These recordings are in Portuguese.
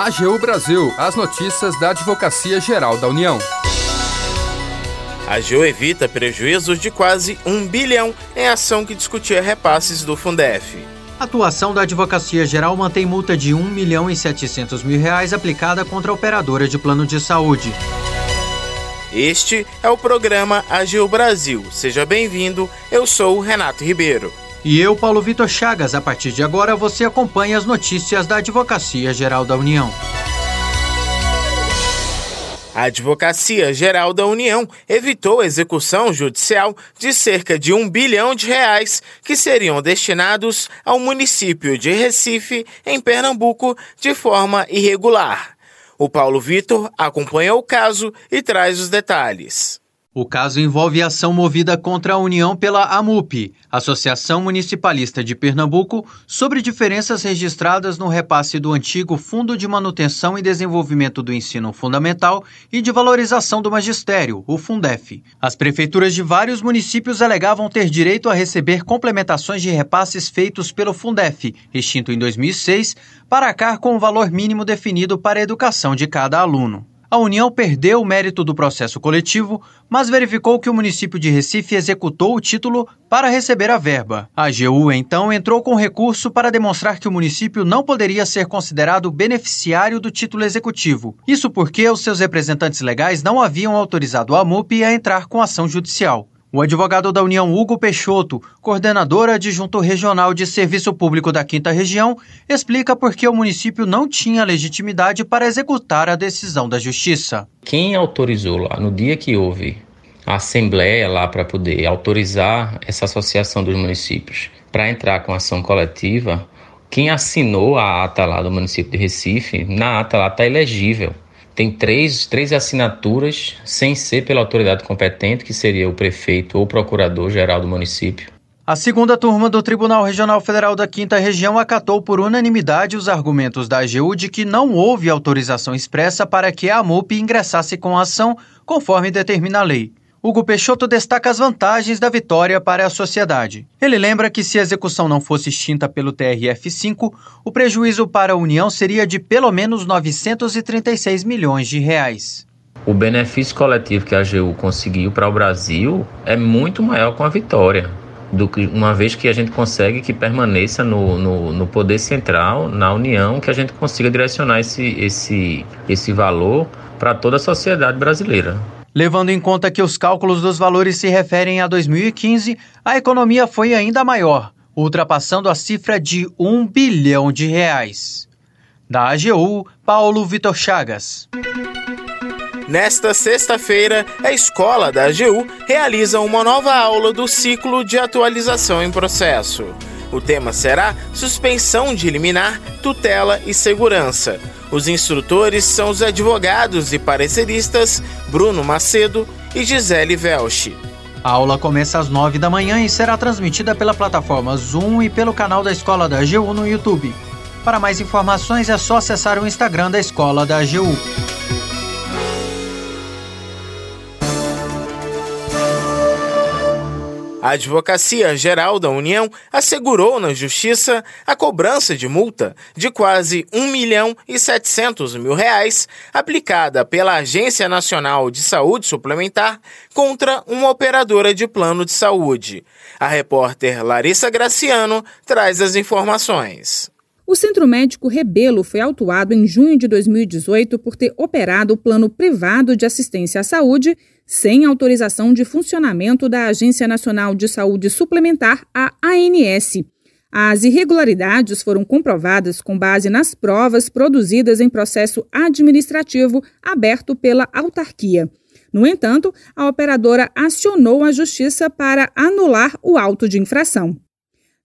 AGU Brasil, as notícias da Advocacia Geral da União. A AGU evita prejuízos de quase um bilhão em ação que discutia repasses do Fundef. A atuação da Advocacia Geral mantém multa de 1 milhão e 700 mil reais aplicada contra a operadora de plano de saúde. Este é o programa AGU Brasil. Seja bem-vindo, eu sou o Renato Ribeiro. E eu, Paulo Vitor Chagas, a partir de agora você acompanha as notícias da Advocacia Geral da União. A Advocacia Geral da União evitou a execução judicial de cerca de um bilhão de reais que seriam destinados ao município de Recife, em Pernambuco, de forma irregular. O Paulo Vitor acompanha o caso e traz os detalhes. O caso envolve ação movida contra a União pela AMUP, Associação Municipalista de Pernambuco, sobre diferenças registradas no repasse do antigo Fundo de Manutenção e Desenvolvimento do Ensino Fundamental e de Valorização do Magistério, o Fundef. As prefeituras de vários municípios alegavam ter direito a receber complementações de repasses feitos pelo Fundef, extinto em 2006, para arcar com o valor mínimo definido para a educação de cada aluno. A União perdeu o mérito do processo coletivo, mas verificou que o município de Recife executou o título para receber a verba. A AGU, então, entrou com recurso para demonstrar que o município não poderia ser considerado beneficiário do título executivo. Isso porque os seus representantes legais não haviam autorizado a MUP a entrar com ação judicial. O advogado da União Hugo Peixoto, coordenador adjunto regional de serviço público da Quinta Região, explica por que o município não tinha legitimidade para executar a decisão da Justiça. Quem autorizou lá no dia que houve a assembleia lá para poder autorizar essa associação dos municípios para entrar com ação coletiva, quem assinou a ata lá do município de Recife, na ata lá está elegível tem três, três assinaturas sem ser pela autoridade competente, que seria o prefeito ou procurador-geral do município. A segunda turma do Tribunal Regional Federal da Quinta Região acatou por unanimidade os argumentos da AGU de que não houve autorização expressa para que a AMUP ingressasse com a ação, conforme determina a lei. Hugo Peixoto destaca as vantagens da vitória para a sociedade. Ele lembra que se a execução não fosse extinta pelo TRF5, o prejuízo para a União seria de pelo menos 936 milhões de reais. O benefício coletivo que a AGU conseguiu para o Brasil é muito maior com a vitória do que uma vez que a gente consegue que permaneça no, no, no, poder central, na União, que a gente consiga direcionar esse, esse, esse valor para toda a sociedade brasileira. Levando em conta que os cálculos dos valores se referem a 2015, a economia foi ainda maior, ultrapassando a cifra de 1 bilhão de reais. Da AGU, Paulo Vitor Chagas. Nesta sexta-feira, a escola da AGU realiza uma nova aula do ciclo de atualização em processo. O tema será suspensão de liminar, tutela e segurança. Os instrutores são os advogados e pareceristas Bruno Macedo e Gisele Velch. A aula começa às 9 da manhã e será transmitida pela plataforma Zoom e pelo canal da Escola da AGU no YouTube. Para mais informações é só acessar o Instagram da Escola da AGU. A Advocacia Geral da União assegurou na Justiça a cobrança de multa de quase 1 milhão e 700 mil reais aplicada pela Agência Nacional de Saúde Suplementar contra uma operadora de plano de saúde. A repórter Larissa Graciano traz as informações. O Centro Médico Rebelo foi autuado em junho de 2018 por ter operado o plano privado de assistência à saúde sem autorização de funcionamento da Agência Nacional de Saúde Suplementar, a ANS. As irregularidades foram comprovadas com base nas provas produzidas em processo administrativo aberto pela autarquia. No entanto, a operadora acionou a justiça para anular o auto de infração.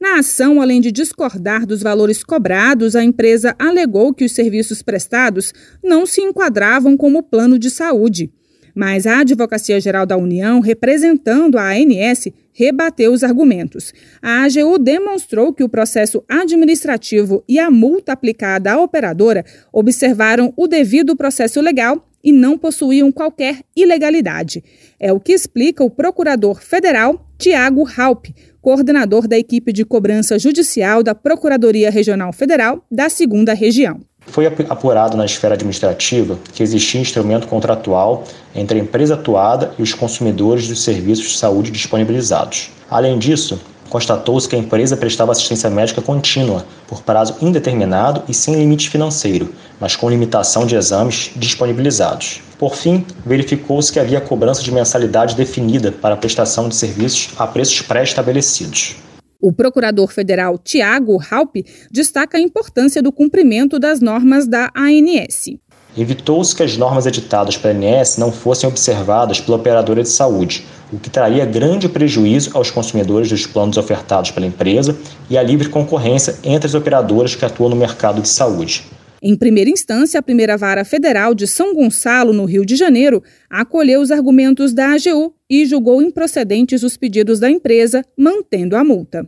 Na ação, além de discordar dos valores cobrados, a empresa alegou que os serviços prestados não se enquadravam como plano de saúde. Mas a Advocacia Geral da União, representando a ANS, rebateu os argumentos. A AGU demonstrou que o processo administrativo e a multa aplicada à operadora observaram o devido processo legal e não possuíam qualquer ilegalidade. É o que explica o procurador federal Tiago Halp, coordenador da equipe de cobrança judicial da Procuradoria Regional Federal da Segunda Região. Foi apurado na esfera administrativa que existia instrumento contratual entre a empresa atuada e os consumidores dos serviços de saúde disponibilizados. Além disso, constatou-se que a empresa prestava assistência médica contínua, por prazo indeterminado e sem limite financeiro, mas com limitação de exames disponibilizados. Por fim, verificou-se que havia cobrança de mensalidade definida para a prestação de serviços a preços pré-estabelecidos. O procurador federal Tiago Halpe destaca a importância do cumprimento das normas da ANS. Evitou-se que as normas editadas pela ANS não fossem observadas pela operadora de saúde, o que traria grande prejuízo aos consumidores dos planos ofertados pela empresa e à livre concorrência entre as operadoras que atuam no mercado de saúde. Em primeira instância, a primeira vara federal de São Gonçalo, no Rio de Janeiro, acolheu os argumentos da AGU e julgou improcedentes os pedidos da empresa, mantendo a multa.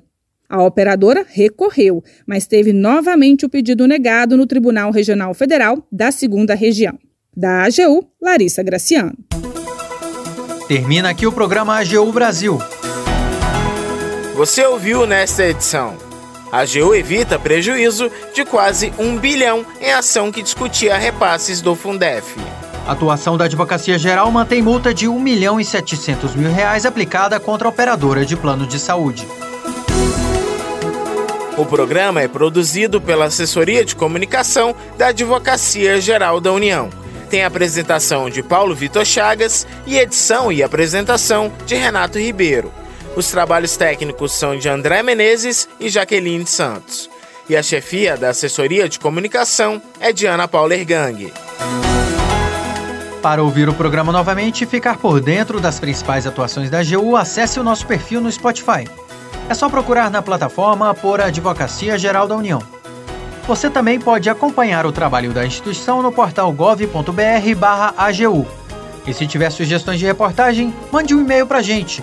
A operadora recorreu, mas teve novamente o pedido negado no Tribunal Regional Federal da Segunda Região. Da AGU, Larissa Graciano. Termina aqui o programa AGU Brasil. Você ouviu nesta edição. A AGU evita prejuízo de quase um bilhão em ação que discutia repasses do Fundef. A atuação da Advocacia Geral mantém multa de 1 milhão e 700 mil reais aplicada contra a operadora de plano de saúde. O programa é produzido pela Assessoria de Comunicação da Advocacia Geral da União tem a apresentação de Paulo Vitor Chagas e edição e apresentação de Renato Ribeiro. Os trabalhos técnicos são de André Menezes e Jaqueline Santos. E a chefia da assessoria de comunicação é de Ana Paula Ergang. Para ouvir o programa novamente e ficar por dentro das principais atuações da AGU, acesse o nosso perfil no Spotify. É só procurar na plataforma por Advocacia Geral da União. Você também pode acompanhar o trabalho da instituição no portal gov.br/agu. E se tiver sugestões de reportagem, mande um e-mail para a gente,